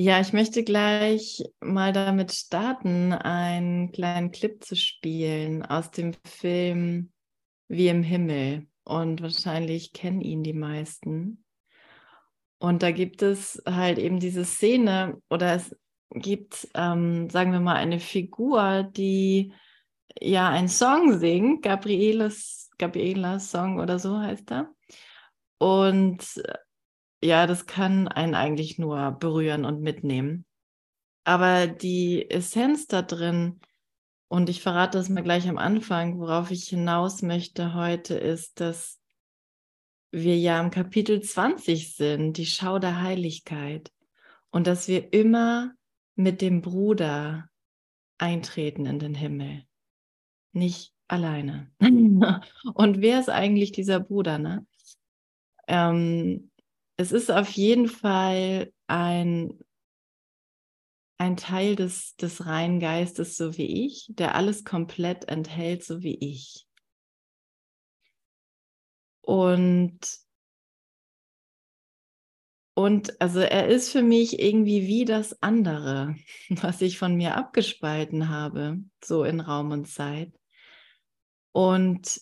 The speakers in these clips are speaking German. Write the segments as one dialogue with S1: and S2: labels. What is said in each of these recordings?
S1: Ja, ich möchte gleich mal damit starten, einen kleinen Clip zu spielen aus dem Film Wie im Himmel. Und wahrscheinlich kennen ihn die meisten. Und da gibt es halt eben diese Szene oder es gibt, ähm, sagen wir mal, eine Figur, die ja einen Song singt, Gabrielas, Gabrielas Song oder so heißt er. Und ja, das kann einen eigentlich nur berühren und mitnehmen. Aber die Essenz da drin, und ich verrate das mal gleich am Anfang, worauf ich hinaus möchte heute, ist, dass wir ja im Kapitel 20 sind, die Schau der Heiligkeit. Und dass wir immer mit dem Bruder eintreten in den Himmel. Nicht alleine. und wer ist eigentlich dieser Bruder? Ne? Ähm, es ist auf jeden Fall ein, ein Teil des, des reinen Geistes, so wie ich, der alles komplett enthält, so wie ich. Und, und also er ist für mich irgendwie wie das andere, was ich von mir abgespalten habe, so in Raum und Zeit. Und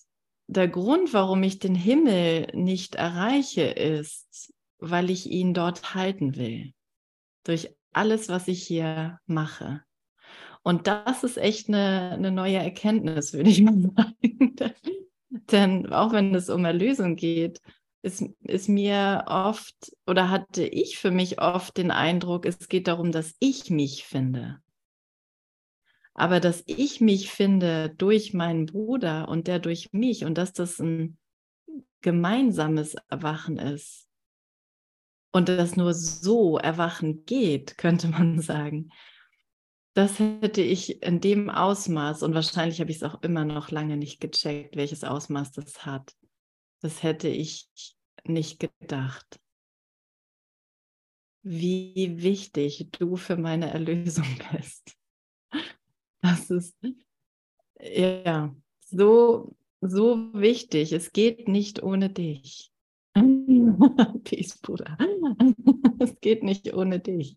S1: der Grund, warum ich den Himmel nicht erreiche, ist, weil ich ihn dort halten will. Durch alles, was ich hier mache. Und das ist echt eine, eine neue Erkenntnis, würde ich mal sagen. Denn auch wenn es um Erlösung geht, ist, ist mir oft oder hatte ich für mich oft den Eindruck, es geht darum, dass ich mich finde. Aber dass ich mich finde durch meinen Bruder und der durch mich und dass das ein gemeinsames Erwachen ist, und dass nur so Erwachen geht, könnte man sagen. Das hätte ich in dem Ausmaß, und wahrscheinlich habe ich es auch immer noch lange nicht gecheckt, welches Ausmaß das hat. Das hätte ich nicht gedacht. Wie wichtig du für meine Erlösung bist. Das ist ja so, so wichtig. Es geht nicht ohne dich. Peace, Bruder. es geht nicht ohne dich.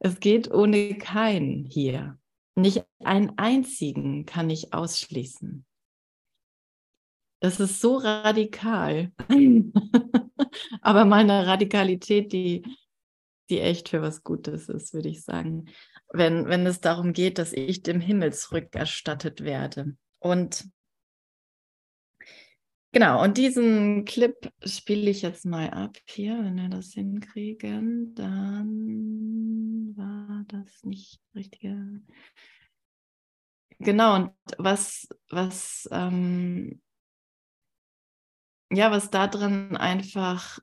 S1: Es geht ohne keinen hier. Nicht einen einzigen kann ich ausschließen. Das ist so radikal. Aber meine Radikalität, die, die echt für was Gutes ist, würde ich sagen. Wenn, wenn es darum geht, dass ich dem Himmel zurückerstattet werde. Und Genau, und diesen Clip spiele ich jetzt mal ab hier. Wenn wir das hinkriegen, dann war das nicht richtige. Genau, und was, was, ähm, ja, was da drin einfach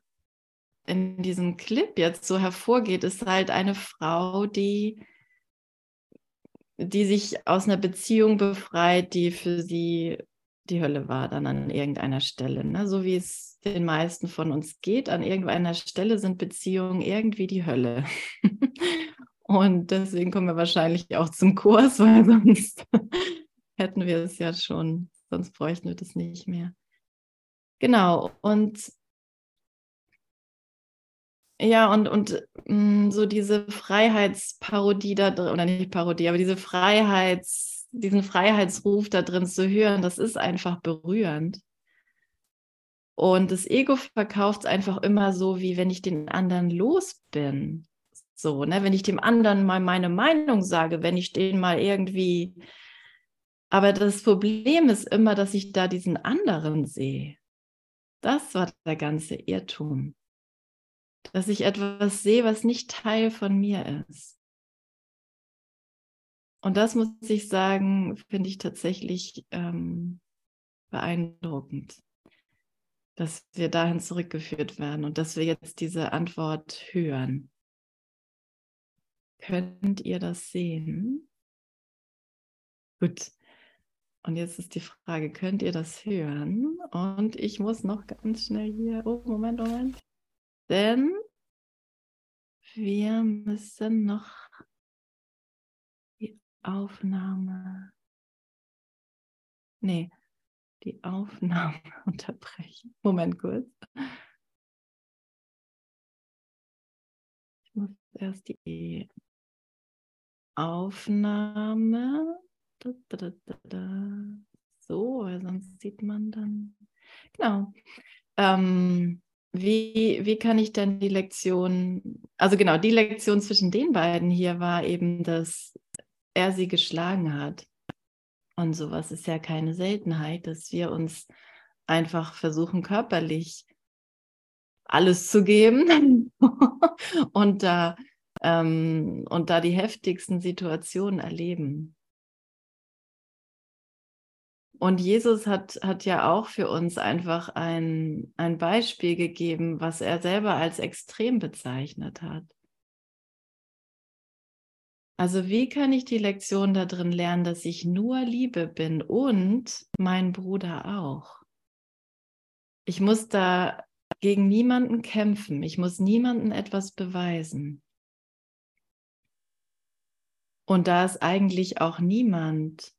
S1: in diesem Clip jetzt so hervorgeht, ist halt eine Frau, die, die sich aus einer Beziehung befreit, die für sie die Hölle war dann an irgendeiner Stelle. Ne? So wie es den meisten von uns geht, an irgendeiner Stelle sind Beziehungen irgendwie die Hölle. Und deswegen kommen wir wahrscheinlich auch zum Kurs, weil sonst hätten wir es ja schon, sonst bräuchten wir das nicht mehr. Genau, und ja, und, und mh, mm, so diese Freiheitsparodie da drin, oder nicht Parodie, aber diese Freiheits- diesen Freiheitsruf da drin zu hören, das ist einfach berührend. Und das Ego verkauft es einfach immer so, wie wenn ich den anderen los bin. So, ne, wenn ich dem anderen mal meine Meinung sage, wenn ich den mal irgendwie. Aber das Problem ist immer, dass ich da diesen anderen sehe. Das war der ganze Irrtum. Dass ich etwas sehe, was nicht Teil von mir ist. Und das muss ich sagen, finde ich tatsächlich ähm, beeindruckend, dass wir dahin zurückgeführt werden und dass wir jetzt diese Antwort hören. Könnt ihr das sehen? Gut. Und jetzt ist die Frage, könnt ihr das hören? Und ich muss noch ganz schnell hier, oh, Moment, Moment. Denn wir müssen noch Aufnahme. Nee, die Aufnahme unterbrechen. Moment kurz. Ich muss Erst die Aufnahme. Da, da, da, so, weil sonst sieht man dann. Genau. Ähm, wie, wie kann ich denn die Lektion, also genau, die Lektion zwischen den beiden hier war eben, dass er sie geschlagen hat. Und sowas ist ja keine Seltenheit, dass wir uns einfach versuchen, körperlich alles zu geben und da ähm, und da die heftigsten Situationen erleben. Und Jesus hat, hat ja auch für uns einfach ein, ein Beispiel gegeben, was er selber als extrem bezeichnet hat. Also wie kann ich die Lektion da drin lernen, dass ich nur Liebe bin und mein Bruder auch? Ich muss da gegen niemanden kämpfen. Ich muss niemanden etwas beweisen. Und da ist eigentlich auch niemand,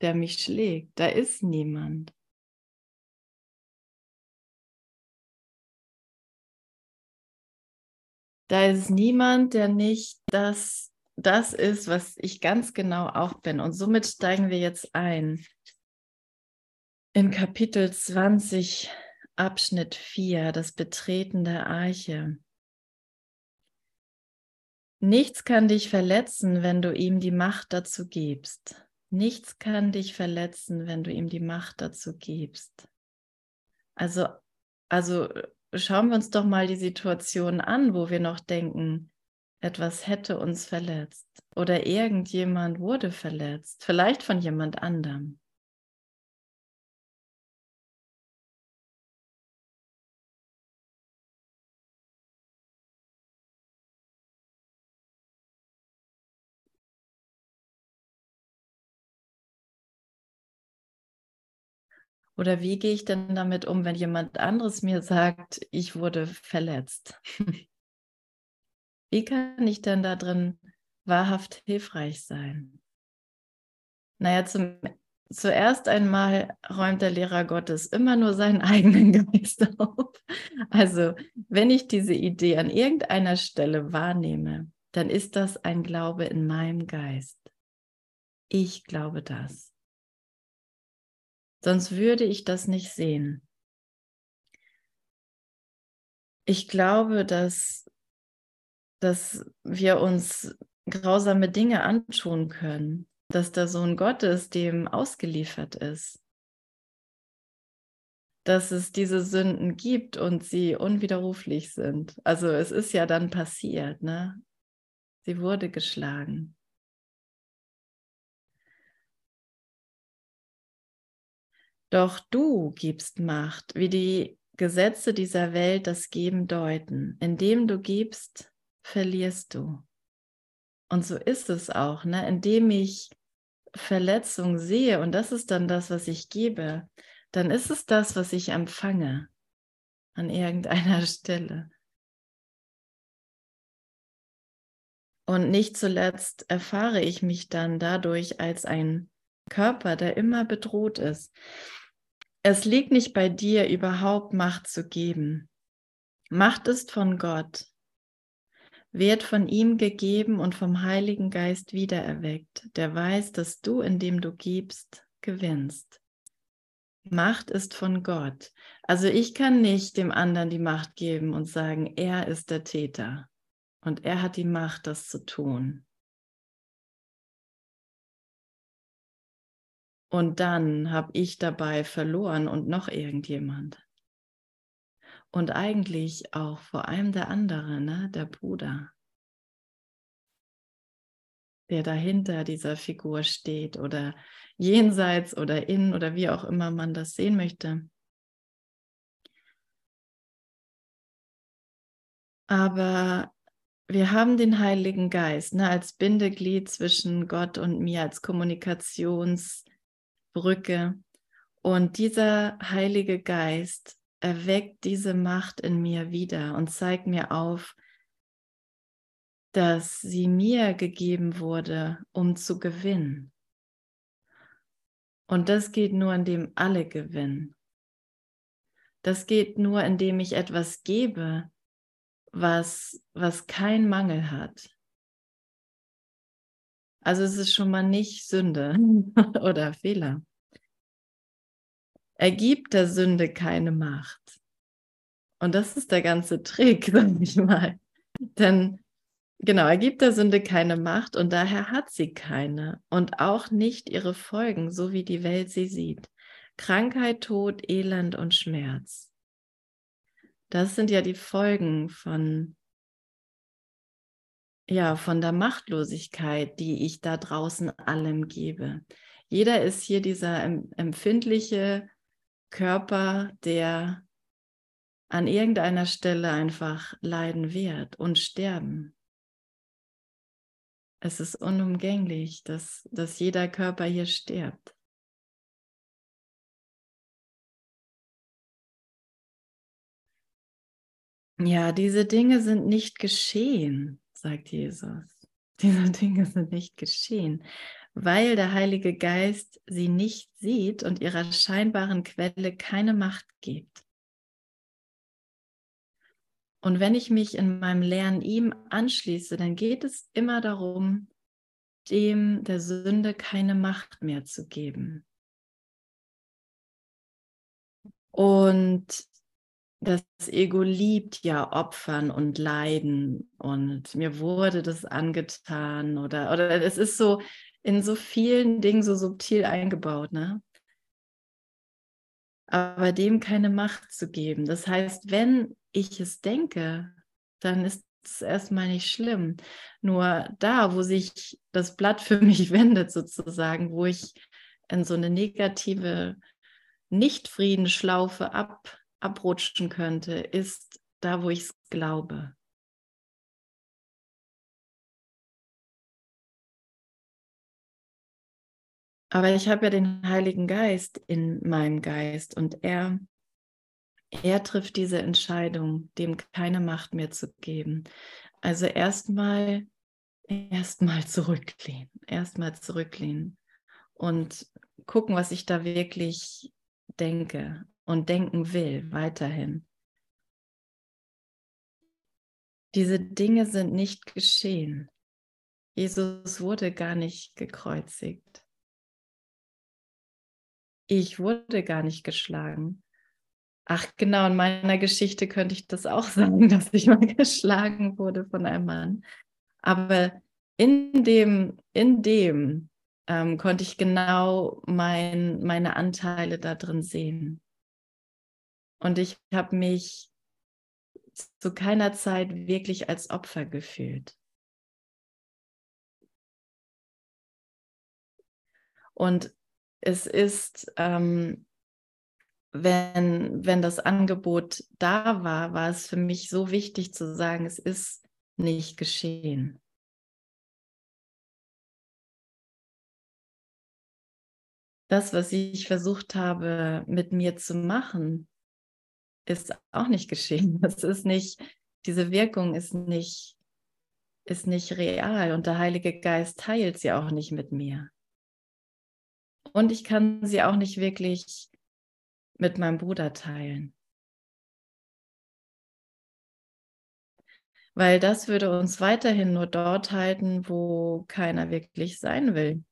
S1: der mich schlägt. Da ist niemand. Da ist niemand, der nicht das, das ist, was ich ganz genau auch bin. Und somit steigen wir jetzt ein in Kapitel 20, Abschnitt 4, das Betreten der Arche. Nichts kann dich verletzen, wenn du ihm die Macht dazu gibst. Nichts kann dich verletzen, wenn du ihm die Macht dazu gibst. Also, also schauen wir uns doch mal die Situation an, wo wir noch denken, etwas hätte uns verletzt oder irgendjemand wurde verletzt, vielleicht von jemand anderem. Oder wie gehe ich denn damit um, wenn jemand anderes mir sagt, ich wurde verletzt? wie kann ich denn da drin wahrhaft hilfreich sein? Naja, zum, zuerst einmal räumt der Lehrer Gottes immer nur seinen eigenen Geist auf. Also, wenn ich diese Idee an irgendeiner Stelle wahrnehme, dann ist das ein Glaube in meinem Geist. Ich glaube das. Sonst würde ich das nicht sehen. Ich glaube, dass, dass wir uns grausame Dinge antun können, dass der Sohn Gottes dem ausgeliefert ist, dass es diese Sünden gibt und sie unwiderruflich sind. Also es ist ja dann passiert, ne? Sie wurde geschlagen. Doch du gibst Macht, wie die Gesetze dieser Welt das Geben deuten. Indem du gibst, verlierst du. Und so ist es auch, ne? indem ich Verletzung sehe, und das ist dann das, was ich gebe, dann ist es das, was ich empfange an irgendeiner Stelle. Und nicht zuletzt erfahre ich mich dann dadurch als ein Körper, der immer bedroht ist. Es liegt nicht bei dir, überhaupt Macht zu geben. Macht ist von Gott, wird von ihm gegeben und vom Heiligen Geist wiedererweckt, der weiß, dass du, indem du gibst, gewinnst. Macht ist von Gott. Also ich kann nicht dem anderen die Macht geben und sagen, er ist der Täter und er hat die Macht, das zu tun. Und dann habe ich dabei verloren und noch irgendjemand. Und eigentlich auch vor allem der andere, ne, der Bruder, der dahinter dieser Figur steht oder jenseits oder in oder wie auch immer man das sehen möchte. Aber wir haben den Heiligen Geist ne, als Bindeglied zwischen Gott und mir, als Kommunikations- Brücke. Und dieser Heilige Geist erweckt diese Macht in mir wieder und zeigt mir auf, dass sie mir gegeben wurde, um zu gewinnen. Und das geht nur, indem alle gewinnen. Das geht nur, indem ich etwas gebe, was, was kein Mangel hat. Also es ist schon mal nicht Sünde oder Fehler. Er gibt der Sünde keine Macht. Und das ist der ganze Trick, sag ich mal. Denn genau, er gibt der Sünde keine Macht und daher hat sie keine und auch nicht ihre Folgen, so wie die Welt sie sieht. Krankheit, Tod, Elend und Schmerz. Das sind ja die Folgen von ja, von der Machtlosigkeit, die ich da draußen allem gebe. Jeder ist hier dieser empfindliche Körper, der an irgendeiner Stelle einfach leiden wird und sterben. Es ist unumgänglich, dass, dass jeder Körper hier stirbt. Ja, diese Dinge sind nicht geschehen, sagt Jesus. Diese Dinge sind nicht geschehen, weil der Heilige Geist sie nicht sieht und ihrer scheinbaren Quelle keine Macht gibt. Und wenn ich mich in meinem Lernen ihm anschließe, dann geht es immer darum, dem der Sünde keine Macht mehr zu geben. Und das Ego liebt ja Opfern und Leiden und mir wurde das angetan oder, oder es ist so in so vielen Dingen so subtil eingebaut, ne? Aber dem keine Macht zu geben. Das heißt, wenn ich es denke, dann ist es erstmal nicht schlimm. Nur da, wo sich das Blatt für mich wendet, sozusagen, wo ich in so eine negative Nicht-Friedensschlaufe ab abrutschen könnte, ist da, wo ich es glaube. Aber ich habe ja den Heiligen Geist in meinem Geist und er, er trifft diese Entscheidung, dem keine Macht mehr zu geben. Also erstmal, erstmal zurücklehnen, erstmal zurücklehnen und gucken, was ich da wirklich denke und denken will, weiterhin. Diese Dinge sind nicht geschehen. Jesus wurde gar nicht gekreuzigt. Ich wurde gar nicht geschlagen. Ach genau, in meiner Geschichte könnte ich das auch sagen, dass ich mal geschlagen wurde von einem Mann. Aber in dem, in dem ähm, konnte ich genau mein, meine Anteile da drin sehen. Und ich habe mich zu keiner Zeit wirklich als Opfer gefühlt. Und es ist, ähm, wenn, wenn das Angebot da war, war es für mich so wichtig zu sagen, es ist nicht geschehen. Das, was ich versucht habe mit mir zu machen, ist auch nicht geschehen. Das ist nicht, diese Wirkung ist nicht, ist nicht real und der Heilige Geist teilt sie auch nicht mit mir. Und ich kann sie auch nicht wirklich mit meinem Bruder teilen. Weil das würde uns weiterhin nur dort halten, wo keiner wirklich sein will.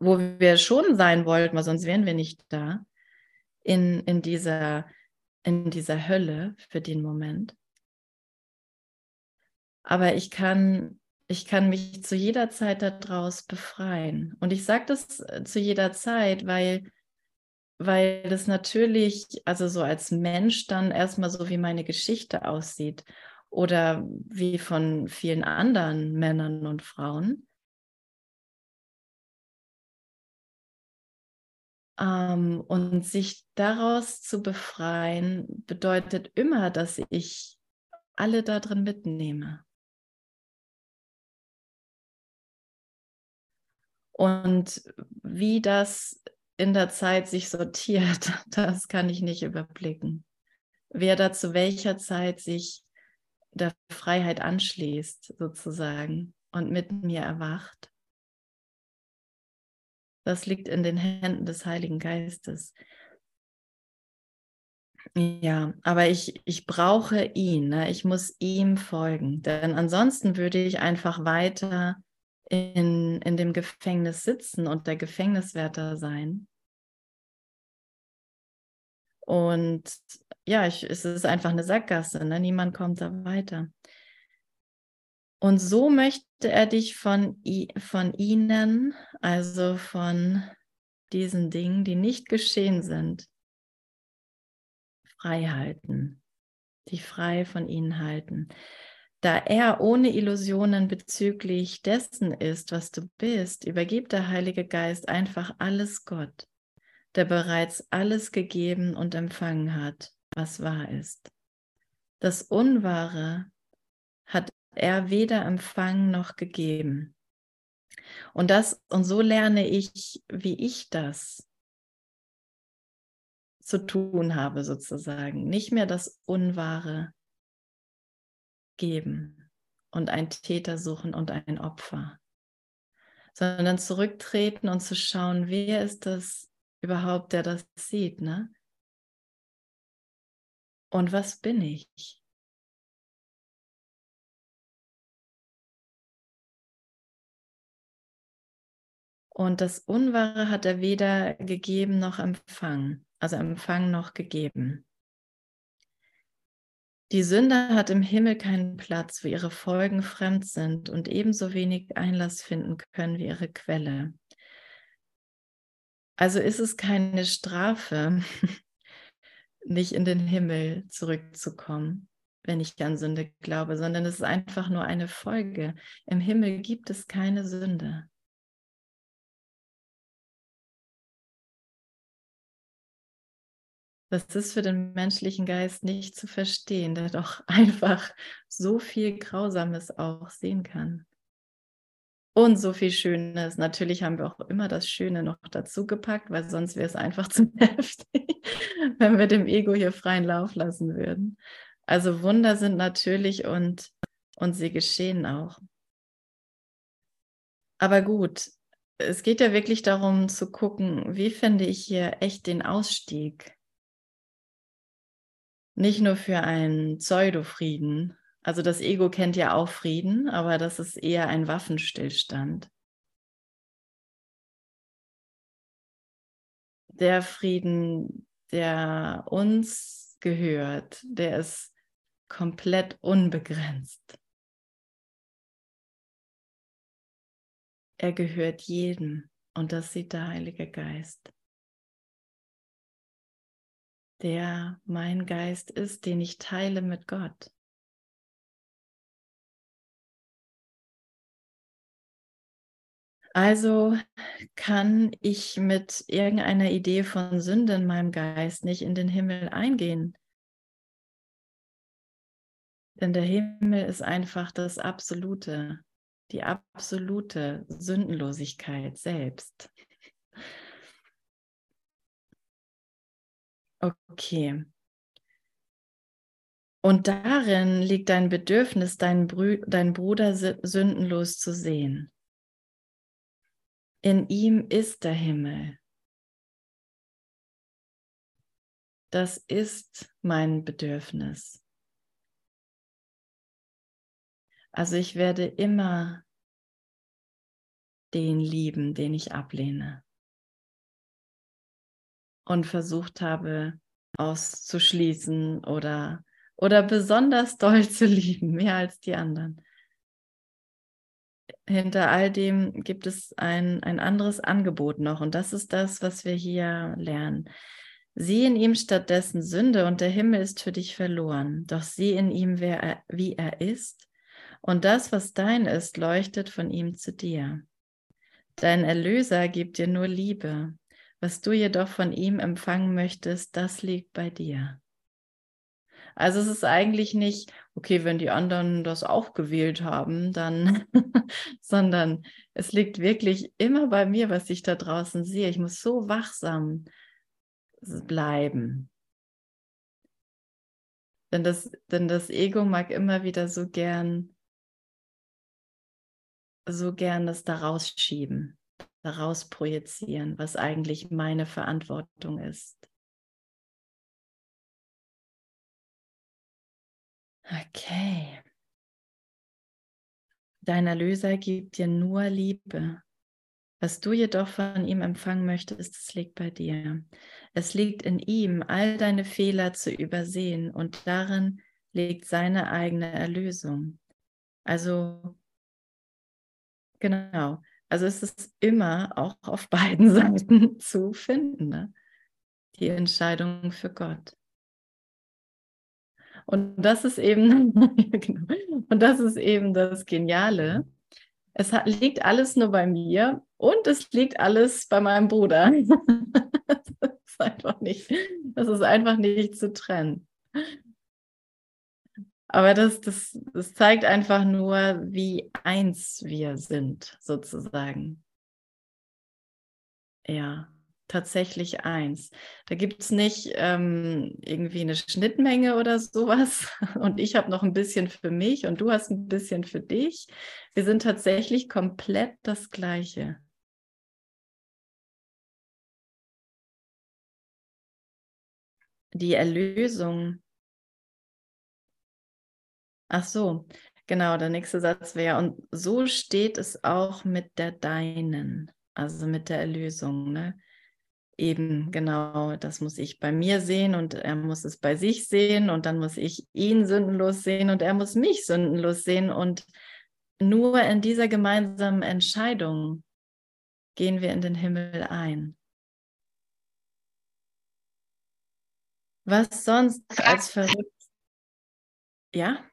S1: Wo wir schon sein wollten, weil sonst wären wir nicht da. In, in dieser in dieser Hölle für den Moment. Aber ich kann, ich kann mich zu jeder Zeit daraus befreien. Und ich sage das äh, zu jeder Zeit, weil, weil das natürlich, also so als Mensch dann erstmal so wie meine Geschichte aussieht oder wie von vielen anderen Männern und Frauen. Ähm, und sich daraus zu befreien, bedeutet immer, dass ich alle da drin mitnehme. Und wie das in der Zeit sich sortiert, das kann ich nicht überblicken. Wer da zu welcher Zeit sich der Freiheit anschließt, sozusagen, und mit mir erwacht. Das liegt in den Händen des Heiligen Geistes. Ja, aber ich, ich brauche ihn, ne? ich muss ihm folgen, denn ansonsten würde ich einfach weiter in, in dem Gefängnis sitzen und der Gefängniswärter sein. Und ja, ich, es ist einfach eine Sackgasse, ne? niemand kommt da weiter. Und so möchte er dich von, von ihnen, also von diesen Dingen, die nicht geschehen sind, frei halten, dich frei von ihnen halten. Da er ohne Illusionen bezüglich dessen ist, was du bist, übergibt der Heilige Geist einfach alles Gott, der bereits alles gegeben und empfangen hat, was wahr ist. Das Unwahre hat er weder empfangen noch gegeben. Und das, und so lerne ich, wie ich das zu tun habe, sozusagen. Nicht mehr das Unwahre geben und ein Täter suchen und ein Opfer, sondern zurücktreten und zu schauen, wer ist das überhaupt, der das sieht, ne? Und was bin ich? Und das Unwahre hat er weder gegeben noch empfangen, also empfangen noch gegeben. Die Sünde hat im Himmel keinen Platz, wo ihre Folgen fremd sind und ebenso wenig Einlass finden können wie ihre Quelle. Also ist es keine Strafe, nicht in den Himmel zurückzukommen, wenn ich an Sünde glaube, sondern es ist einfach nur eine Folge. Im Himmel gibt es keine Sünde. Das ist für den menschlichen Geist nicht zu verstehen, der doch einfach so viel Grausames auch sehen kann. Und so viel Schönes. Natürlich haben wir auch immer das Schöne noch dazu gepackt, weil sonst wäre es einfach zu heftig, wenn wir dem Ego hier freien Lauf lassen würden. Also Wunder sind natürlich und, und sie geschehen auch. Aber gut, es geht ja wirklich darum zu gucken, wie finde ich hier echt den Ausstieg nicht nur für einen Pseudo-Frieden. Also das Ego kennt ja auch Frieden, aber das ist eher ein Waffenstillstand. Der Frieden, der uns gehört, der ist komplett unbegrenzt. Er gehört jedem und das sieht der Heilige Geist der mein Geist ist, den ich teile mit Gott. Also kann ich mit irgendeiner Idee von Sünde in meinem Geist nicht in den Himmel eingehen. Denn der Himmel ist einfach das Absolute, die absolute Sündenlosigkeit selbst. Okay. Und darin liegt dein Bedürfnis, deinen, Brü deinen Bruder sündenlos zu sehen. In ihm ist der Himmel. Das ist mein Bedürfnis. Also ich werde immer den lieben, den ich ablehne und versucht habe auszuschließen oder, oder besonders doll zu lieben, mehr als die anderen. Hinter all dem gibt es ein, ein anderes Angebot noch und das ist das, was wir hier lernen. Sieh in ihm stattdessen Sünde und der Himmel ist für dich verloren. Doch sieh in ihm, wer er, wie er ist und das, was dein ist, leuchtet von ihm zu dir. Dein Erlöser gibt dir nur Liebe. Was du jedoch von ihm empfangen möchtest, das liegt bei dir. Also es ist eigentlich nicht, okay, wenn die anderen das auch gewählt haben, dann, sondern es liegt wirklich immer bei mir, was ich da draußen sehe. Ich muss so wachsam bleiben. Denn das, denn das Ego mag immer wieder so gern, so gern das da rausschieben daraus projizieren, was eigentlich meine Verantwortung ist. Okay. Dein Erlöser gibt dir nur Liebe. Was du jedoch von ihm empfangen möchtest, es liegt bei dir. Es liegt in ihm, all deine Fehler zu übersehen und darin liegt seine eigene Erlösung. Also, genau. Also es ist immer auch auf beiden Seiten zu finden, ne? die Entscheidung für Gott. Und das ist eben, genau. und das ist eben das Geniale. Es hat, liegt alles nur bei mir und es liegt alles bei meinem Bruder. das ist einfach nicht, das ist einfach nicht zu trennen. Aber das, das, das zeigt einfach nur, wie eins wir sind, sozusagen. Ja tatsächlich eins. Da gibt es nicht ähm, irgendwie eine Schnittmenge oder sowas. Und ich habe noch ein bisschen für mich und du hast ein bisschen für dich. Wir sind tatsächlich komplett das Gleiche. Die Erlösung. Ach so, genau, der nächste Satz wäre, und so steht es auch mit der Deinen, also mit der Erlösung. Ne? Eben, genau, das muss ich bei mir sehen und er muss es bei sich sehen und dann muss ich ihn sündenlos sehen und er muss mich sündenlos sehen und nur in dieser gemeinsamen Entscheidung gehen wir in den Himmel ein. Was sonst als verrückt? Ja?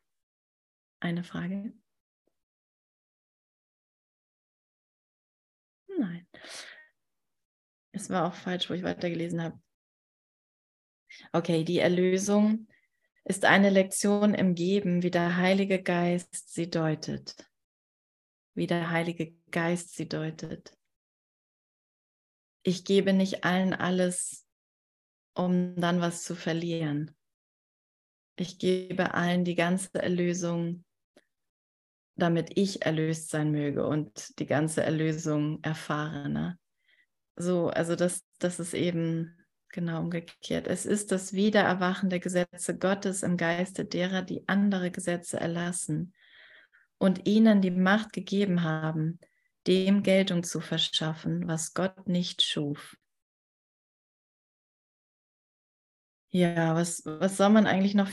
S1: Eine Frage? Nein. Es war auch falsch, wo ich weitergelesen habe. Okay, die Erlösung ist eine Lektion im Geben, wie der Heilige Geist sie deutet. Wie der Heilige Geist sie deutet. Ich gebe nicht allen alles, um dann was zu verlieren. Ich gebe allen die ganze Erlösung, damit ich erlöst sein möge und die ganze Erlösung erfahre. Ne? So, also das, das ist eben genau umgekehrt. Es ist das Wiedererwachen der Gesetze Gottes im Geiste derer, die andere Gesetze erlassen und ihnen die Macht gegeben haben, dem Geltung zu verschaffen, was Gott nicht schuf. Ja, was, was soll man eigentlich noch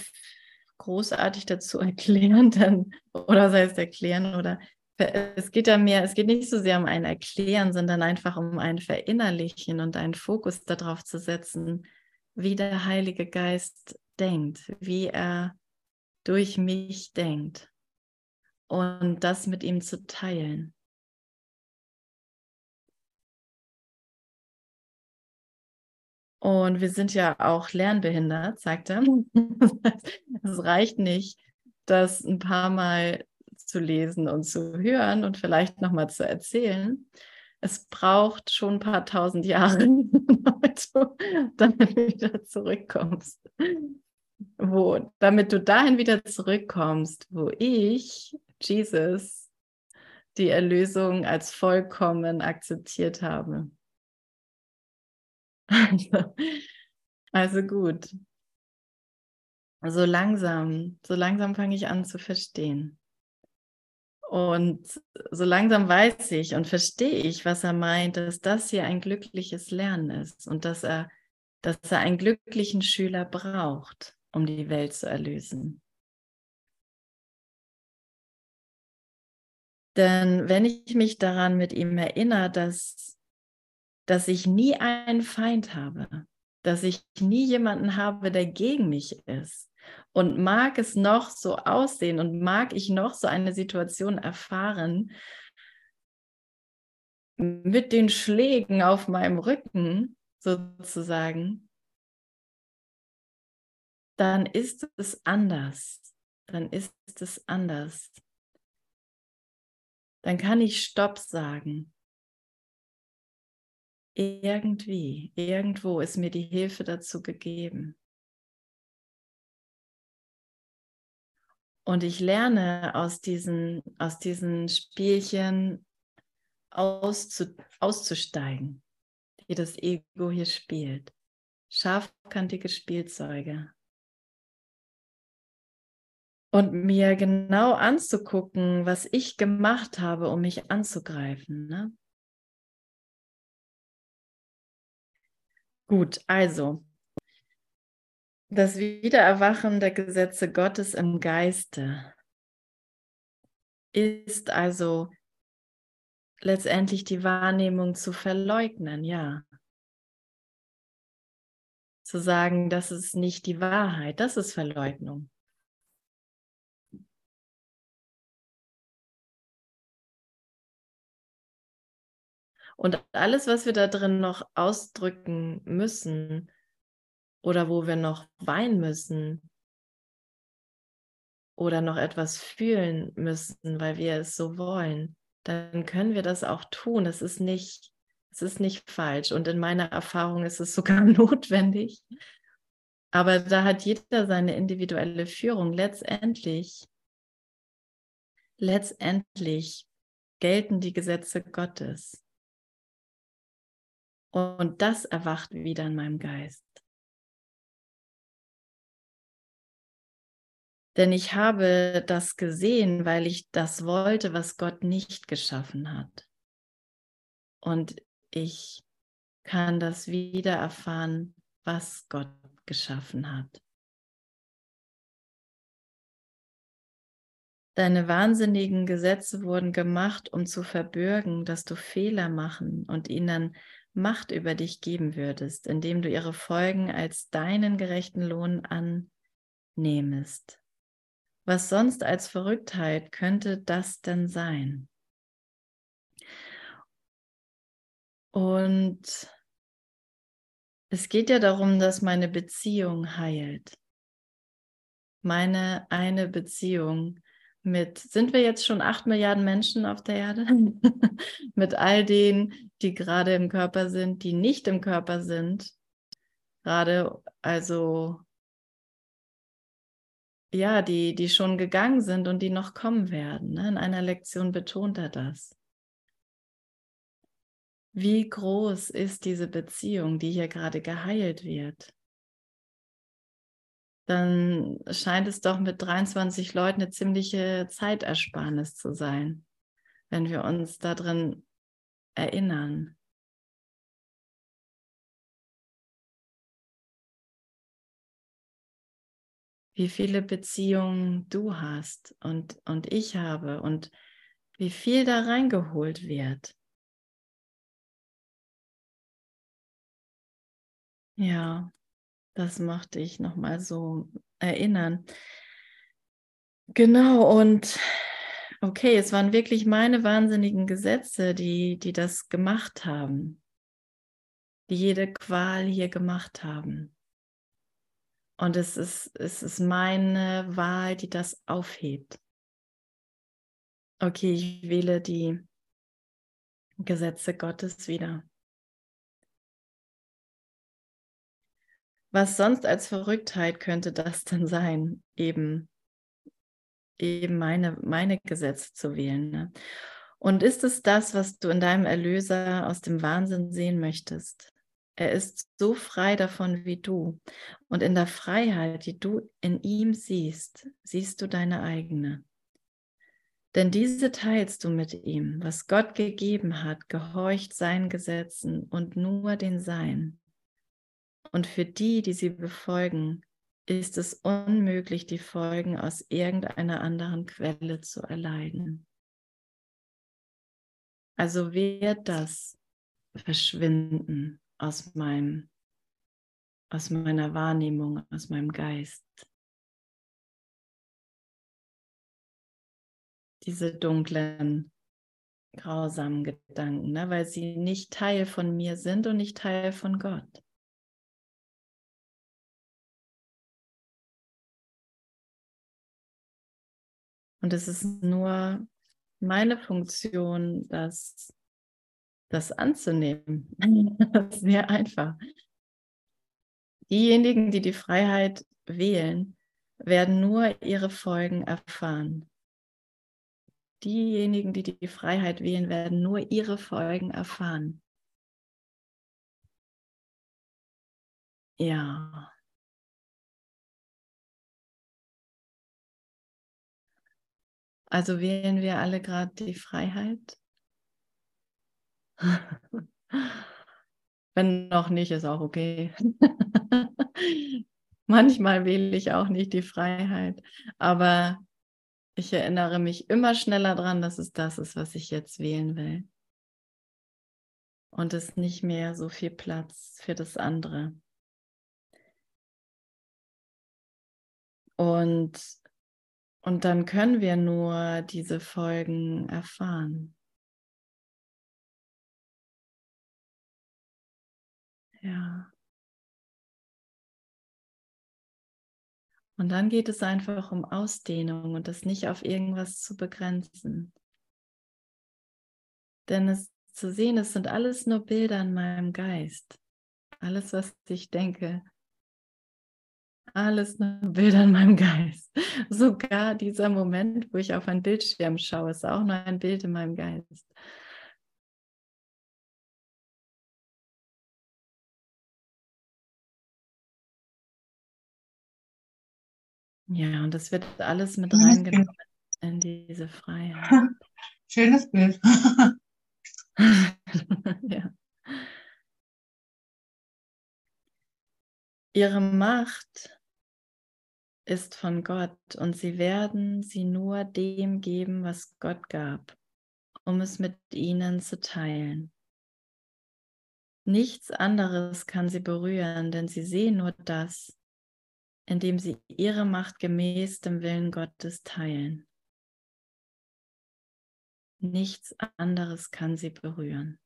S1: großartig dazu erklären, dann, oder sei es erklären oder es geht ja mehr, es geht nicht so sehr um ein Erklären, sondern einfach um ein Verinnerlichen und einen Fokus darauf zu setzen, wie der Heilige Geist denkt, wie er durch mich denkt und das mit ihm zu teilen. Und wir sind ja auch lernbehindert, sagt er. Es reicht nicht, das ein paar Mal zu lesen und zu hören und vielleicht nochmal zu erzählen. Es braucht schon ein paar tausend Jahre, damit du wieder zurückkommst. Wo, damit du dahin wieder zurückkommst, wo ich, Jesus, die Erlösung als vollkommen akzeptiert habe. Also, also gut. So langsam, so langsam fange ich an zu verstehen. Und so langsam weiß ich und verstehe ich, was er meint, dass das hier ein glückliches Lernen ist und dass er, dass er einen glücklichen Schüler braucht, um die Welt zu erlösen. Denn wenn ich mich daran mit ihm erinnere, dass, dass ich nie einen Feind habe, dass ich nie jemanden habe, der gegen mich ist, und mag es noch so aussehen und mag ich noch so eine Situation erfahren mit den Schlägen auf meinem Rücken sozusagen, dann ist es anders. Dann ist es anders. Dann kann ich Stopp sagen. Irgendwie, irgendwo ist mir die Hilfe dazu gegeben. Und ich lerne aus diesen, aus diesen Spielchen auszu, auszusteigen, die das Ego hier spielt. Scharfkantige Spielzeuge. und mir genau anzugucken, was ich gemacht habe, um mich anzugreifen. Ne? Gut, also das Wiedererwachen der Gesetze Gottes im Geiste ist also letztendlich die Wahrnehmung zu verleugnen, ja. Zu sagen, das ist nicht die Wahrheit, das ist Verleugnung. Und alles, was wir da drin noch ausdrücken müssen oder wo wir noch weinen müssen oder noch etwas fühlen müssen, weil wir es so wollen, dann können wir das auch tun. Es ist nicht, es ist nicht falsch. Und in meiner Erfahrung ist es sogar notwendig. Aber da hat jeder seine individuelle Führung. Letztendlich, letztendlich gelten die Gesetze Gottes. Und das erwacht wieder in meinem Geist. Denn ich habe das gesehen, weil ich das wollte, was Gott nicht geschaffen hat. Und ich kann das wieder erfahren, was Gott geschaffen hat. Deine wahnsinnigen Gesetze wurden gemacht, um zu verbürgen, dass du Fehler machen und ihnen Macht über dich geben würdest, indem du ihre Folgen als deinen gerechten Lohn annehmest. Was sonst als Verrücktheit könnte das denn sein? Und es geht ja darum, dass meine Beziehung heilt. Meine eine Beziehung mit, sind wir jetzt schon acht Milliarden Menschen auf der Erde? mit all denen, die gerade im Körper sind, die nicht im Körper sind. Gerade, also, ja, die, die schon gegangen sind und die noch kommen werden. Ne? In einer Lektion betont er das. Wie groß ist diese Beziehung, die hier gerade geheilt wird? dann scheint es doch mit 23 Leuten eine ziemliche Zeitersparnis zu sein, wenn wir uns darin erinnern. Wie viele Beziehungen du hast und, und ich habe und wie viel da reingeholt wird. Ja, das mochte ich nochmal so erinnern. Genau, und okay, es waren wirklich meine wahnsinnigen Gesetze, die, die das gemacht haben, die jede Qual hier gemacht haben. Und es ist, es ist meine Wahl, die das aufhebt. Okay, ich wähle die Gesetze Gottes wieder. Was sonst als Verrücktheit könnte das denn sein, eben, eben meine, meine Gesetze zu wählen? Ne? Und ist es das, was du in deinem Erlöser aus dem Wahnsinn sehen möchtest? Er ist so frei davon wie du. Und in der Freiheit, die du in ihm siehst, siehst du deine eigene. Denn diese teilst du mit ihm. Was Gott gegeben hat, gehorcht seinen Gesetzen und nur den Sein. Und für die, die sie befolgen, ist es unmöglich, die Folgen aus irgendeiner anderen Quelle zu erleiden. Also wird das verschwinden aus meinem, aus meiner Wahrnehmung, aus meinem Geist. Diese dunklen, grausamen Gedanken, ne? weil sie nicht Teil von mir sind und nicht Teil von Gott. Und es ist nur meine Funktion, das, das anzunehmen. Sehr einfach. Diejenigen, die die Freiheit wählen, werden nur ihre Folgen erfahren. Diejenigen, die die Freiheit wählen, werden nur ihre Folgen erfahren. Ja. Also wählen wir alle gerade die Freiheit? Wenn noch nicht, ist auch okay. Manchmal wähle ich auch nicht die Freiheit, aber ich erinnere mich immer schneller daran, dass es das ist, was ich jetzt wählen will. Und es nicht mehr so viel Platz für das andere. Und, und dann können wir nur diese Folgen erfahren. Ja. Und dann geht es einfach um Ausdehnung und das nicht auf irgendwas zu begrenzen. Denn es zu sehen, es sind alles nur Bilder in meinem Geist. Alles, was ich denke, alles nur Bilder in meinem Geist. Sogar dieser Moment, wo ich auf einen Bildschirm schaue, ist auch nur ein Bild in meinem Geist. Ja, und das wird alles mit reingenommen in diese Freiheit.
S2: Schönes Bild.
S1: ja. Ihre Macht ist von Gott und sie werden sie nur dem geben, was Gott gab, um es mit ihnen zu teilen. Nichts anderes kann sie berühren, denn sie sehen nur das, indem sie ihre Macht gemäß dem Willen Gottes teilen. Nichts anderes kann sie berühren.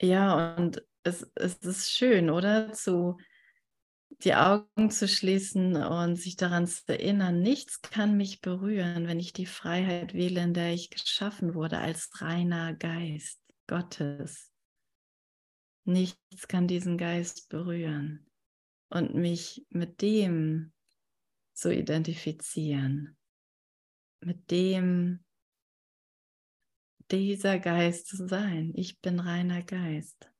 S1: Ja, und es, es ist schön, oder? Zu die Augen zu schließen und sich daran zu erinnern, nichts kann mich berühren, wenn ich die Freiheit wähle, in der ich geschaffen wurde, als reiner Geist Gottes. Nichts kann diesen Geist berühren und mich mit dem zu identifizieren, mit dem dieser Geist zu sein. Ich bin reiner Geist.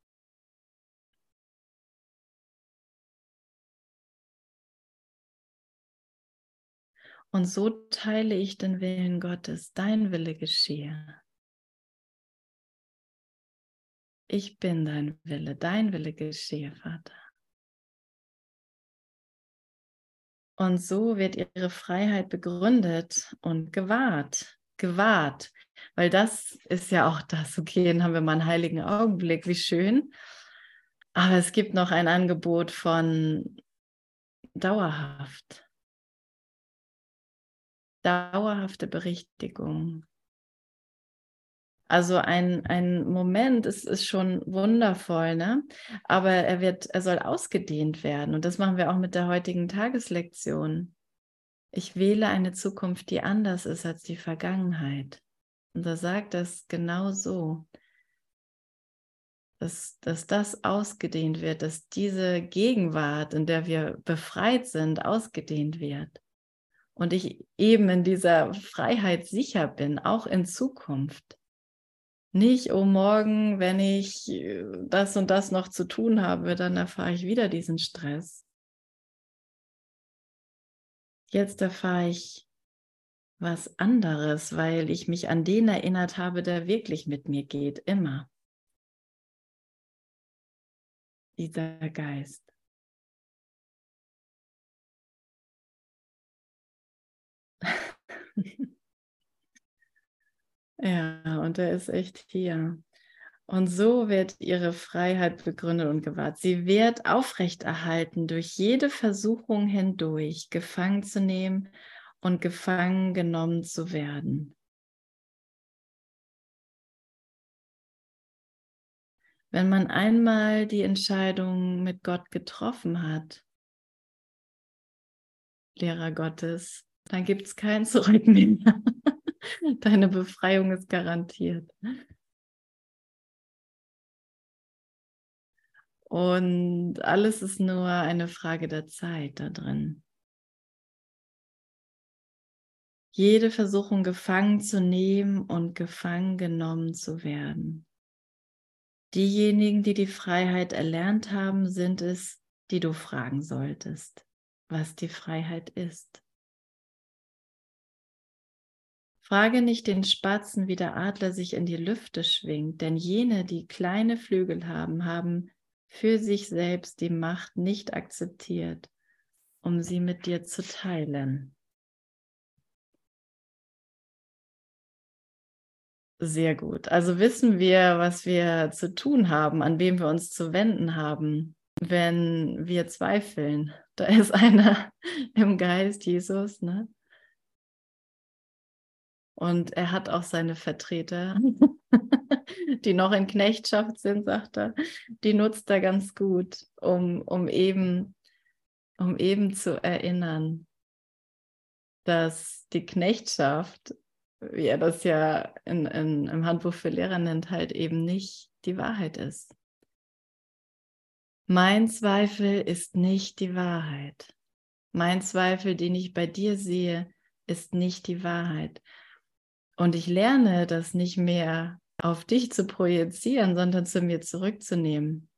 S1: Und so teile ich den Willen Gottes, dein Wille geschehe. Ich bin dein Wille, dein Wille geschehe, Vater. Und so wird ihre Freiheit begründet und gewahrt, gewahrt, weil das ist ja auch das, okay, dann haben wir mal einen heiligen Augenblick, wie schön. Aber es gibt noch ein Angebot von dauerhaft, dauerhafte Berichtigung. Also ein, ein Moment ist, ist schon wundervoll, ne? Aber er wird, er soll ausgedehnt werden. Und das machen wir auch mit der heutigen Tageslektion. Ich wähle eine Zukunft, die anders ist als die Vergangenheit. Und da sagt das genau so, dass, dass das ausgedehnt wird, dass diese Gegenwart, in der wir befreit sind, ausgedehnt wird. Und ich eben in dieser Freiheit sicher bin, auch in Zukunft. Nicht, oh morgen, wenn ich äh, das und das noch zu tun habe, dann erfahre ich wieder diesen Stress. Jetzt erfahre ich was anderes, weil ich mich an den erinnert habe, der wirklich mit mir geht, immer. Dieser Geist. Ja, und er ist echt hier. Und so wird ihre Freiheit begründet und gewahrt. Sie wird aufrechterhalten durch jede Versuchung hindurch, gefangen zu nehmen und gefangen genommen zu werden. Wenn man einmal die Entscheidung mit Gott getroffen hat, Lehrer Gottes, dann gibt es kein Zurück mehr. Deine Befreiung ist garantiert. Und alles ist nur eine Frage der Zeit da drin. Jede Versuchung gefangen zu nehmen und gefangen genommen zu werden. Diejenigen, die die Freiheit erlernt haben, sind es, die du fragen solltest, was die Freiheit ist. Frage nicht den Spatzen, wie der Adler sich in die Lüfte schwingt, denn jene, die kleine Flügel haben, haben für sich selbst die Macht nicht akzeptiert, um sie mit dir zu teilen. Sehr gut. Also wissen wir, was wir zu tun haben, an wem wir uns zu wenden haben, wenn wir zweifeln. Da ist einer im Geist, Jesus, ne? Und er hat auch seine Vertreter, die noch in Knechtschaft sind, sagt er. Die nutzt er ganz gut, um, um, eben, um eben zu erinnern, dass die Knechtschaft wie er das ja in, in, im Handbuch für Lehrer nennt, halt eben nicht die Wahrheit ist. Mein Zweifel ist nicht die Wahrheit. Mein Zweifel, den ich bei dir sehe, ist nicht die Wahrheit. Und ich lerne das nicht mehr auf dich zu projizieren, sondern zu mir zurückzunehmen.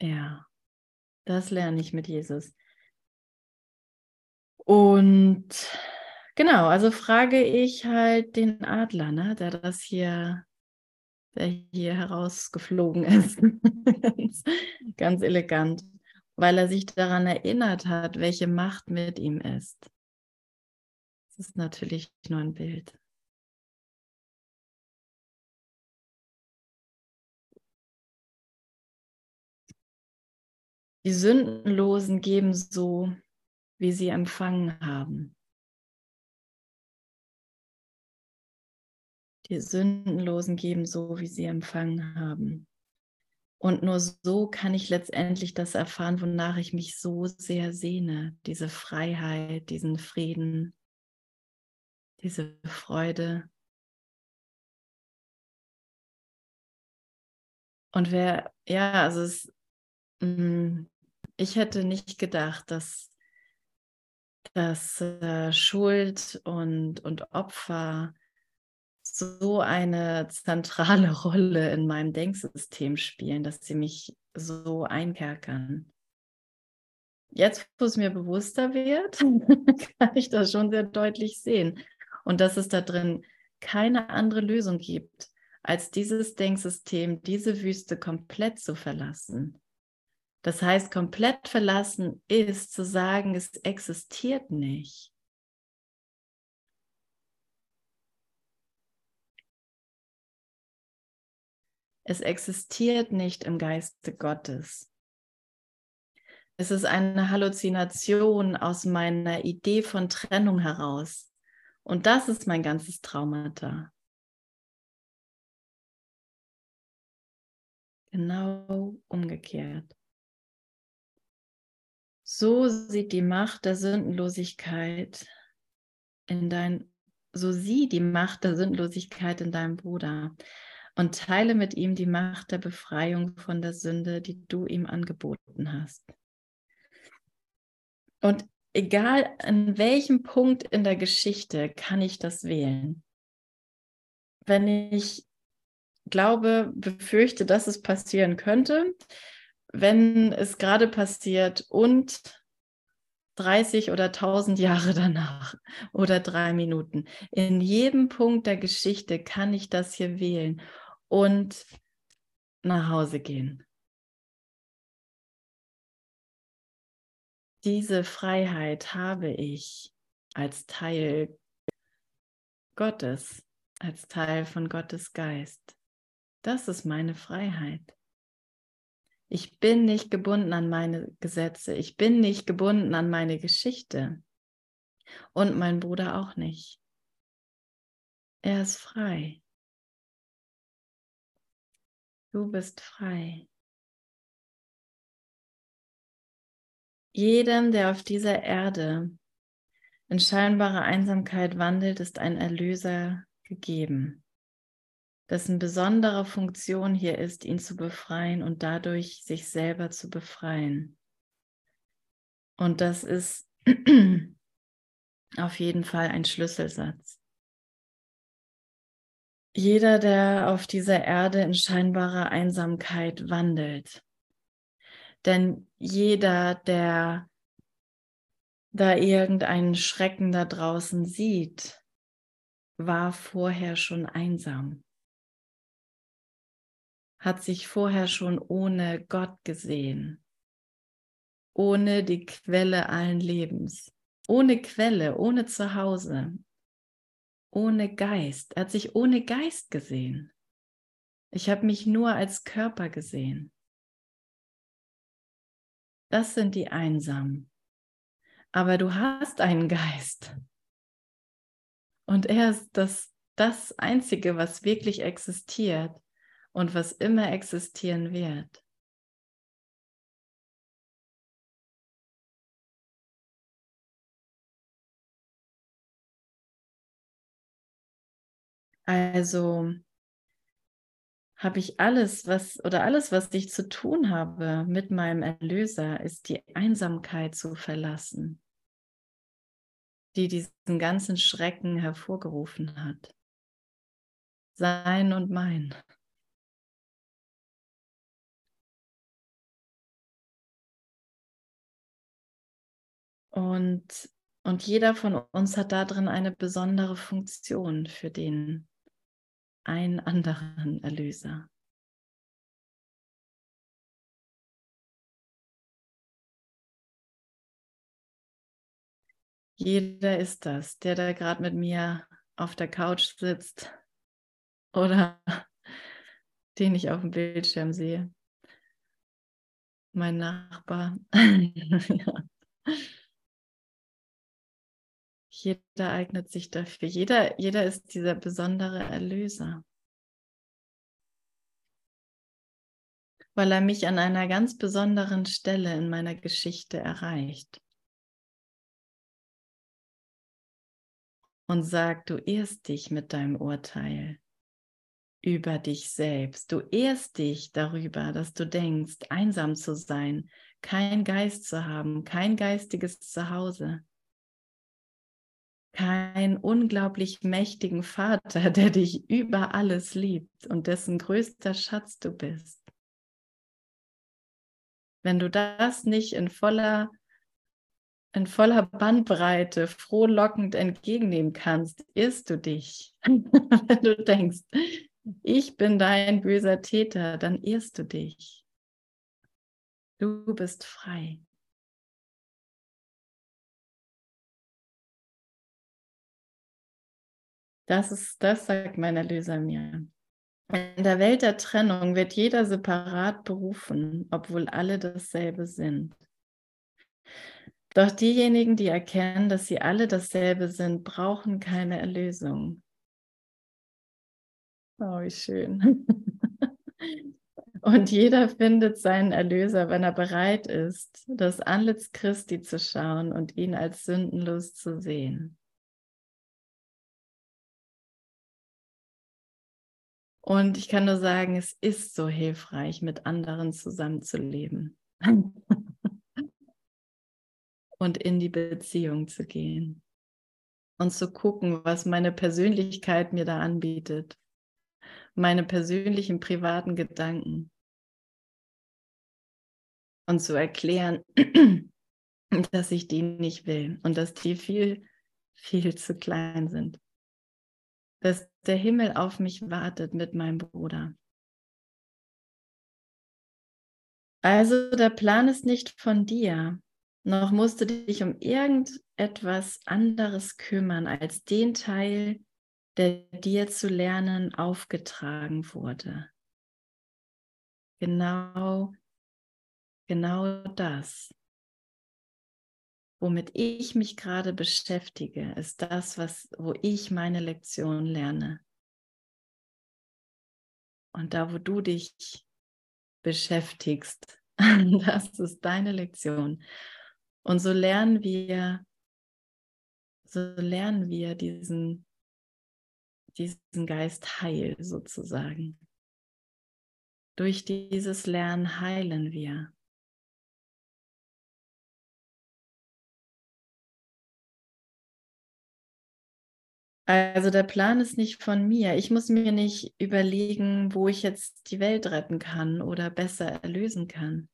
S1: Ja, das lerne ich mit Jesus. Und genau, also frage ich halt den Adler, ne, der das hier, der hier herausgeflogen ist, ganz, ganz elegant, weil er sich daran erinnert hat, welche Macht mit ihm ist. Das ist natürlich nur ein Bild. Die Sündenlosen geben so wie sie empfangen haben. Die Sündenlosen geben so, wie sie empfangen haben. Und nur so kann ich letztendlich das erfahren, wonach ich mich so sehr sehne. Diese Freiheit, diesen Frieden, diese Freude. Und wer, ja, also es, mm, ich hätte nicht gedacht, dass dass äh, Schuld und, und Opfer so eine zentrale Rolle in meinem Denksystem spielen, dass sie mich so einkerkern. Jetzt, wo es mir bewusster wird, kann ich das schon sehr deutlich sehen. Und dass es da drin keine andere Lösung gibt, als dieses Denksystem, diese Wüste komplett zu verlassen. Das heißt, komplett verlassen ist zu sagen, es existiert nicht. Es existiert nicht im Geiste Gottes. Es ist eine Halluzination aus meiner Idee von Trennung heraus. Und das ist mein ganzes Traumata. Genau umgekehrt. So sieht die Macht der Sündenlosigkeit in dein, so sieh die Macht der Sündenlosigkeit in deinem Bruder und teile mit ihm die Macht der Befreiung von der Sünde, die du ihm angeboten hast. Und egal an welchem Punkt in der Geschichte kann ich das wählen. Wenn ich glaube, befürchte, dass es passieren könnte, wenn es gerade passiert und 30 oder 1000 Jahre danach oder drei Minuten. In jedem Punkt der Geschichte kann ich das hier wählen und nach Hause gehen. Diese Freiheit habe ich als Teil Gottes, als Teil von Gottes Geist. Das ist meine Freiheit. Ich bin nicht gebunden an meine Gesetze. Ich bin nicht gebunden an meine Geschichte. Und mein Bruder auch nicht. Er ist frei. Du bist frei. Jedem, der auf dieser Erde in scheinbarer Einsamkeit wandelt, ist ein Erlöser gegeben dessen besondere Funktion hier ist, ihn zu befreien und dadurch sich selber zu befreien. Und das ist auf jeden Fall ein Schlüsselsatz. Jeder, der auf dieser Erde in scheinbarer Einsamkeit wandelt, denn jeder, der da irgendeinen Schrecken da draußen sieht, war vorher schon einsam, hat sich vorher schon ohne Gott gesehen, ohne die Quelle allen Lebens, ohne Quelle, ohne Zuhause, ohne Geist. Er hat sich ohne Geist gesehen. Ich habe mich nur als Körper gesehen. Das sind die Einsamen. Aber du hast einen Geist. Und er ist das, das Einzige, was wirklich existiert und was immer existieren wird. Also habe ich alles, was oder alles, was ich zu tun habe mit meinem Erlöser, ist die Einsamkeit zu verlassen, die diesen ganzen Schrecken hervorgerufen hat. Sein und mein. Und, und jeder von uns hat darin eine besondere Funktion für den einen anderen Erlöser. Jeder ist das, der da gerade mit mir auf der Couch sitzt oder den ich auf dem Bildschirm sehe. Mein Nachbar. ja. Jeder eignet sich dafür. Jeder, jeder ist dieser besondere Erlöser. Weil er mich an einer ganz besonderen Stelle in meiner Geschichte erreicht. Und sagt, du ehrst dich mit deinem Urteil über dich selbst. Du ehrst dich darüber, dass du denkst, einsam zu sein, kein Geist zu haben, kein geistiges Zuhause keinen unglaublich mächtigen Vater, der dich über alles liebt und dessen größter Schatz du bist. Wenn du das nicht in voller, in voller Bandbreite frohlockend entgegennehmen kannst, irrst du dich. Wenn du denkst, ich bin dein böser Täter, dann irrst du dich. Du bist frei. Das ist, das sagt mein Erlöser mir. In der Welt der Trennung wird jeder separat berufen, obwohl alle dasselbe sind. Doch diejenigen, die erkennen, dass sie alle dasselbe sind, brauchen keine Erlösung. Oh, wie schön. Und jeder findet seinen Erlöser, wenn er bereit ist, das Antlitz Christi zu schauen und ihn als sündenlos zu sehen. Und ich kann nur sagen, es ist so hilfreich, mit anderen zusammenzuleben. Und in die Beziehung zu gehen. Und zu gucken, was meine Persönlichkeit mir da anbietet, meine persönlichen privaten Gedanken. Und zu erklären, dass ich die nicht will und dass die viel, viel zu klein sind dass der Himmel auf mich wartet mit meinem Bruder. Also der Plan ist nicht von dir, noch musst du dich um irgendetwas anderes kümmern als den Teil, der dir zu lernen aufgetragen wurde. Genau, genau das womit ich mich gerade beschäftige, ist das, was, wo ich meine Lektion lerne. Und da, wo du dich beschäftigst, das ist deine Lektion. Und so lernen wir, so lernen wir diesen, diesen Geist heil sozusagen. Durch dieses Lernen heilen wir. Also der Plan ist nicht von mir. Ich muss mir nicht überlegen, wo ich jetzt die Welt retten kann oder besser erlösen kann.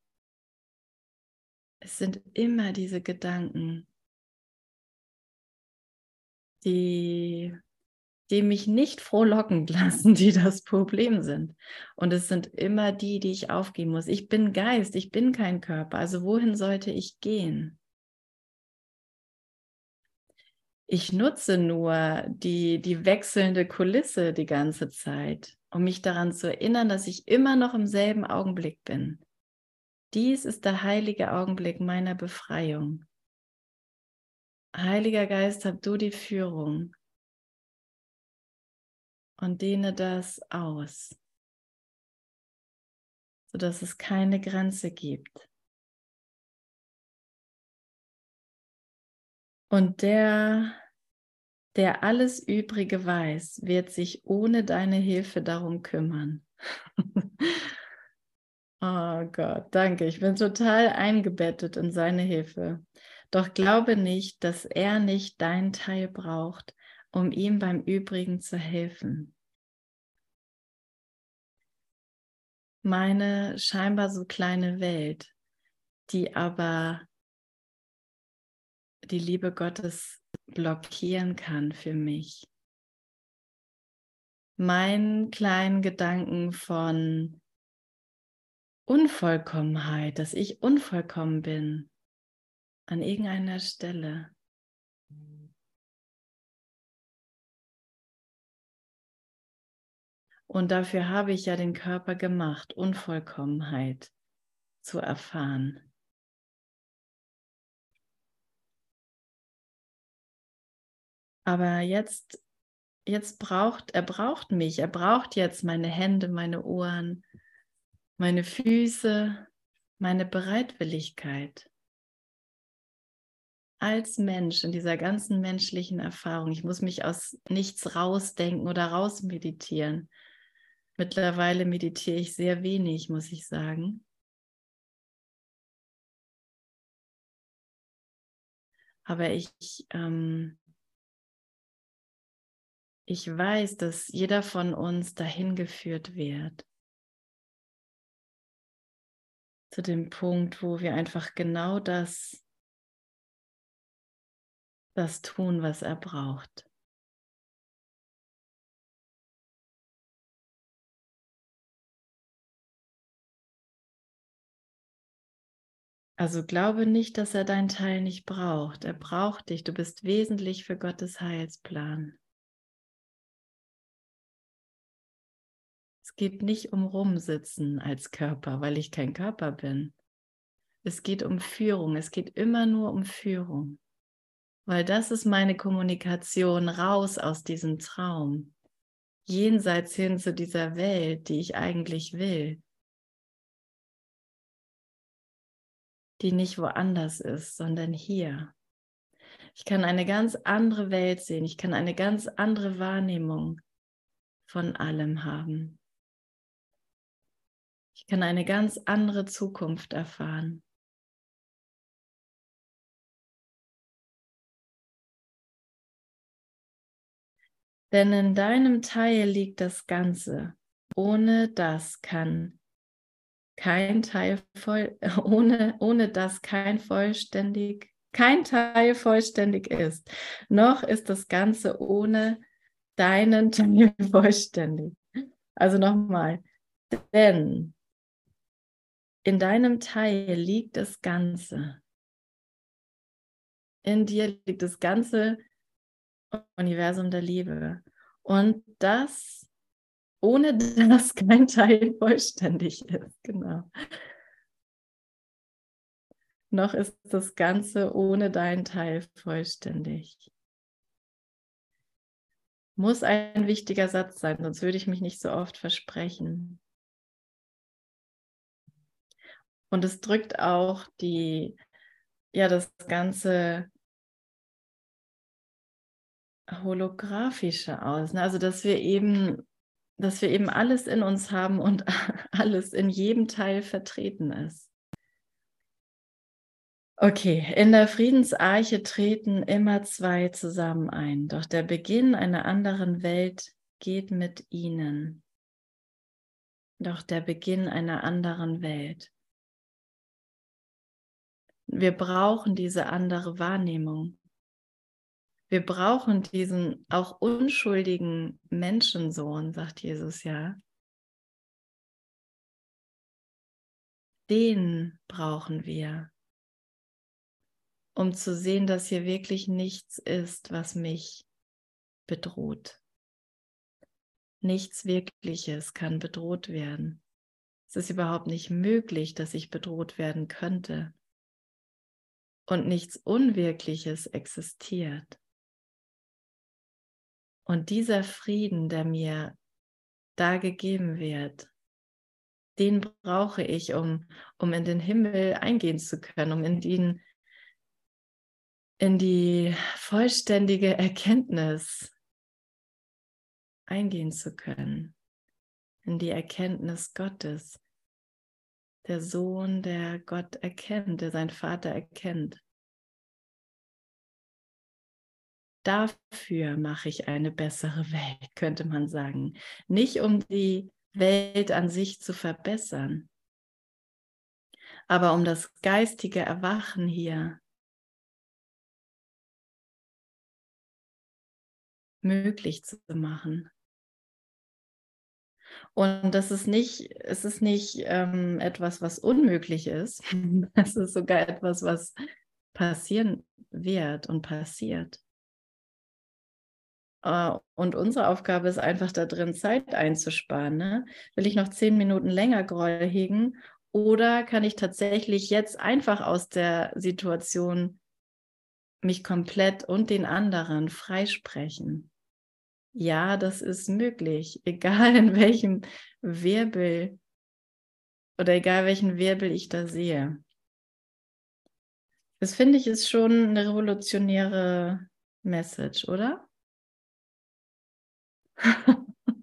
S1: Es sind immer diese Gedanken, die, die mich nicht frohlocken lassen, die das Problem sind. Und es sind immer die, die ich aufgeben muss. Ich bin Geist, ich bin kein Körper. Also wohin sollte ich gehen? Ich nutze nur die, die wechselnde Kulisse die ganze Zeit, um mich daran zu erinnern, dass ich immer noch im selben Augenblick bin. Dies ist der heilige Augenblick meiner Befreiung. Heiliger Geist, hab du die Führung und dehne das aus, sodass es keine Grenze gibt. Und der, der alles Übrige weiß, wird sich ohne deine Hilfe darum kümmern. oh Gott, danke. Ich bin total eingebettet in seine Hilfe. Doch glaube nicht, dass er nicht deinen Teil braucht, um ihm beim Übrigen zu helfen. Meine scheinbar so kleine Welt, die aber die Liebe Gottes blockieren kann für mich. Meinen kleinen Gedanken von Unvollkommenheit, dass ich unvollkommen bin, an irgendeiner Stelle. Und dafür habe ich ja den Körper gemacht, Unvollkommenheit zu erfahren. Aber jetzt, jetzt braucht, er braucht mich, er braucht jetzt meine Hände, meine Ohren, meine Füße, meine Bereitwilligkeit als Mensch in dieser ganzen menschlichen Erfahrung. Ich muss mich aus nichts rausdenken oder rausmeditieren. Mittlerweile meditiere ich sehr wenig, muss ich sagen. Aber ich, ähm, ich weiß, dass jeder von uns dahin geführt wird. Zu dem Punkt, wo wir einfach genau das das tun, was er braucht. Also glaube nicht, dass er deinen Teil nicht braucht. Er braucht dich. Du bist wesentlich für Gottes Heilsplan. Es geht nicht um Rumsitzen als Körper, weil ich kein Körper bin. Es geht um Führung. Es geht immer nur um Führung weil das ist meine Kommunikation raus aus diesem Traum, jenseits hin zu dieser Welt, die ich eigentlich will, die nicht woanders ist, sondern hier. Ich kann eine ganz andere Welt sehen, ich kann eine ganz andere Wahrnehmung von allem haben. Ich kann eine ganz andere Zukunft erfahren. Denn in deinem Teil liegt das Ganze. Ohne das kann kein Teil voll, ohne, ohne das kein vollständig, kein Teil vollständig ist. Noch ist das Ganze ohne deinen Teil vollständig. Also nochmal, denn in deinem Teil liegt das Ganze. In dir liegt das ganze Universum der Liebe. Und das, ohne dass kein Teil vollständig ist, genau. Noch ist das Ganze ohne dein Teil vollständig. Muss ein wichtiger Satz sein, sonst würde ich mich nicht so oft versprechen. Und es drückt auch die, ja, das ganze holographische aus. Ne? Also dass wir eben, dass wir eben alles in uns haben und alles in jedem Teil vertreten ist. Okay, in der Friedensarche treten immer zwei zusammen ein, doch der Beginn einer anderen Welt geht mit ihnen. Doch der Beginn einer anderen Welt. Wir brauchen diese andere Wahrnehmung. Wir brauchen diesen auch unschuldigen Menschensohn, sagt Jesus ja. Den brauchen wir, um zu sehen, dass hier wirklich nichts ist, was mich bedroht. Nichts Wirkliches kann bedroht werden. Es ist überhaupt nicht möglich, dass ich bedroht werden könnte. Und nichts Unwirkliches existiert. Und dieser Frieden, der mir da gegeben wird, den brauche ich, um, um in den Himmel eingehen zu können, um in, den, in die vollständige Erkenntnis eingehen zu können, in die Erkenntnis Gottes. Der Sohn, der Gott erkennt, der seinen Vater erkennt. Dafür mache ich eine bessere Welt, könnte man sagen. Nicht um die Welt an sich zu verbessern, aber um das geistige Erwachen hier möglich zu machen. Und das ist nicht, es ist nicht ähm, etwas, was unmöglich ist. Es ist sogar etwas, was passieren wird und passiert. Äh, und unsere Aufgabe ist einfach da drin, Zeit einzusparen. Ne? Will ich noch zehn Minuten länger Groll hegen oder kann ich tatsächlich jetzt einfach aus der Situation mich komplett und den anderen freisprechen? Ja, das ist möglich, egal in welchem Wirbel oder egal welchen Wirbel ich da sehe. Das finde ich ist schon eine revolutionäre Message, oder?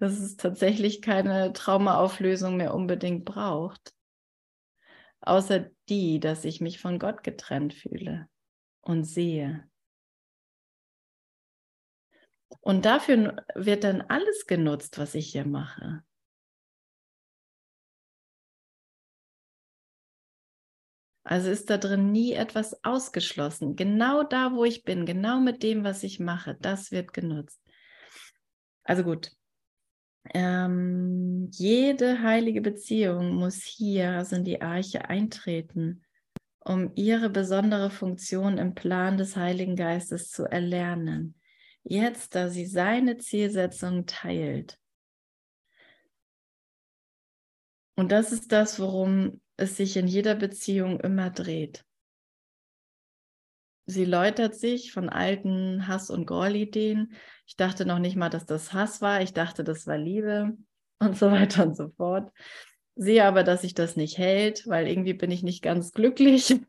S1: dass es tatsächlich keine Traumaauflösung mehr unbedingt braucht. Außer die, dass ich mich von Gott getrennt fühle und sehe. Und dafür wird dann alles genutzt, was ich hier mache. Also ist da drin nie etwas ausgeschlossen. Genau da, wo ich bin, genau mit dem, was ich mache, das wird genutzt. Also gut. Ähm, jede heilige Beziehung muss hier, also in die Arche, eintreten, um ihre besondere Funktion im Plan des Heiligen Geistes zu erlernen. Jetzt, da sie seine Zielsetzung teilt. Und das ist das, worum es sich in jeder Beziehung immer dreht. Sie läutert sich von alten Hass- und Grollideen. Ich dachte noch nicht mal, dass das Hass war. Ich dachte, das war Liebe und so weiter und so fort. Sehe aber, dass sich das nicht hält, weil irgendwie bin ich nicht ganz glücklich.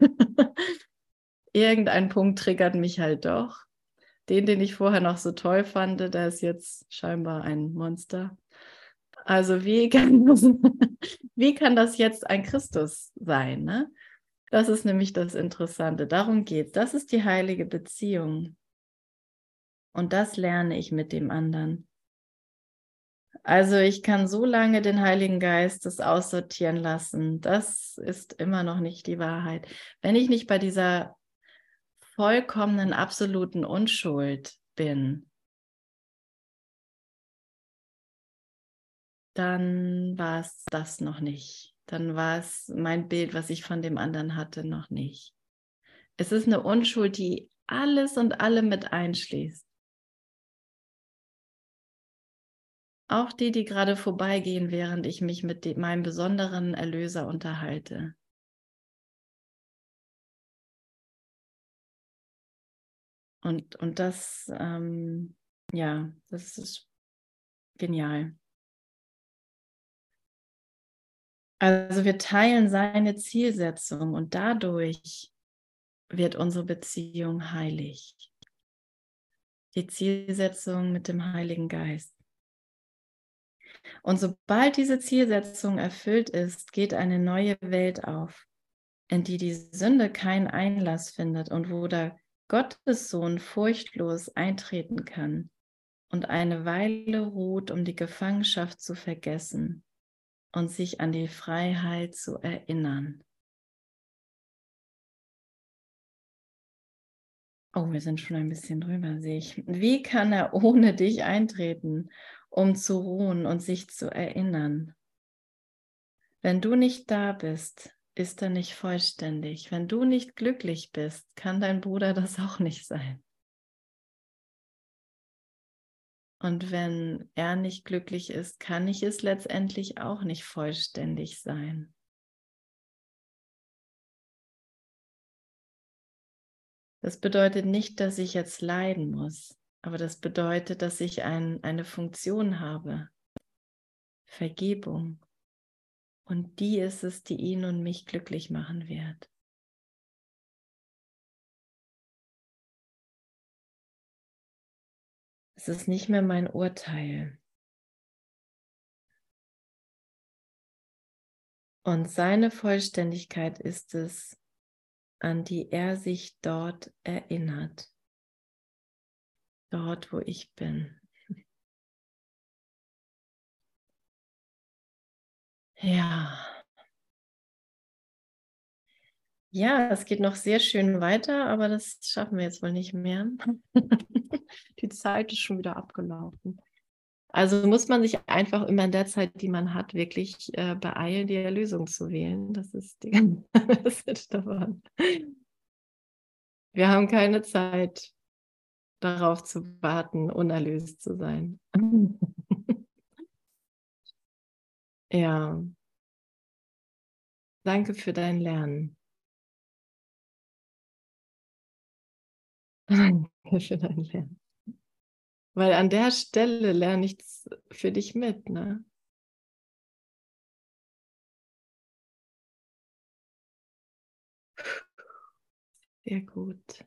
S1: Irgendein Punkt triggert mich halt doch. Den, den ich vorher noch so toll fand, der ist jetzt scheinbar ein Monster. Also wie kann das, wie kann das jetzt ein Christus sein? Ne? Das ist nämlich das Interessante. Darum geht es. Das ist die heilige Beziehung. Und das lerne ich mit dem anderen. Also ich kann so lange den Heiligen Geist das aussortieren lassen. Das ist immer noch nicht die Wahrheit. Wenn ich nicht bei dieser vollkommenen, absoluten Unschuld bin, dann war es das noch nicht. Dann war es mein Bild, was ich von dem anderen hatte, noch nicht. Es ist eine Unschuld, die alles und alle mit einschließt. Auch die, die gerade vorbeigehen, während ich mich mit dem, meinem besonderen Erlöser unterhalte. Und, und das, ähm, ja, das ist genial. Also wir teilen seine Zielsetzung und dadurch wird unsere Beziehung heilig. Die Zielsetzung mit dem Heiligen Geist. Und sobald diese Zielsetzung erfüllt ist, geht eine neue Welt auf, in die die Sünde keinen Einlass findet und wo der Gottessohn furchtlos eintreten kann und eine Weile ruht, um die Gefangenschaft zu vergessen und sich an die Freiheit zu erinnern. Oh, wir sind schon ein bisschen drüber, sehe ich. Wie kann er ohne dich eintreten, um zu ruhen und sich zu erinnern? Wenn du nicht da bist, ist er nicht vollständig. Wenn du nicht glücklich bist, kann dein Bruder das auch nicht sein. Und wenn er nicht glücklich ist, kann ich es letztendlich auch nicht vollständig sein. Das bedeutet nicht, dass ich jetzt leiden muss, aber das bedeutet, dass ich ein, eine Funktion habe. Vergebung. Und die ist es, die ihn und mich glücklich machen wird. Es ist nicht mehr mein Urteil. Und seine Vollständigkeit ist es, an die er sich dort erinnert. Dort, wo ich bin. Ja. Ja, es geht noch sehr schön weiter, aber das schaffen wir jetzt wohl nicht mehr. die Zeit ist schon wieder abgelaufen. Also muss man sich einfach immer in der Zeit, die man hat, wirklich äh, beeilen, die Erlösung zu wählen. Das ist die Message davon. Wir haben keine Zeit darauf zu warten, unerlöst zu sein. ja. Danke für dein Lernen. Danke für dein Lernen. Weil an der Stelle lerne ich für dich mit, ne? Sehr gut.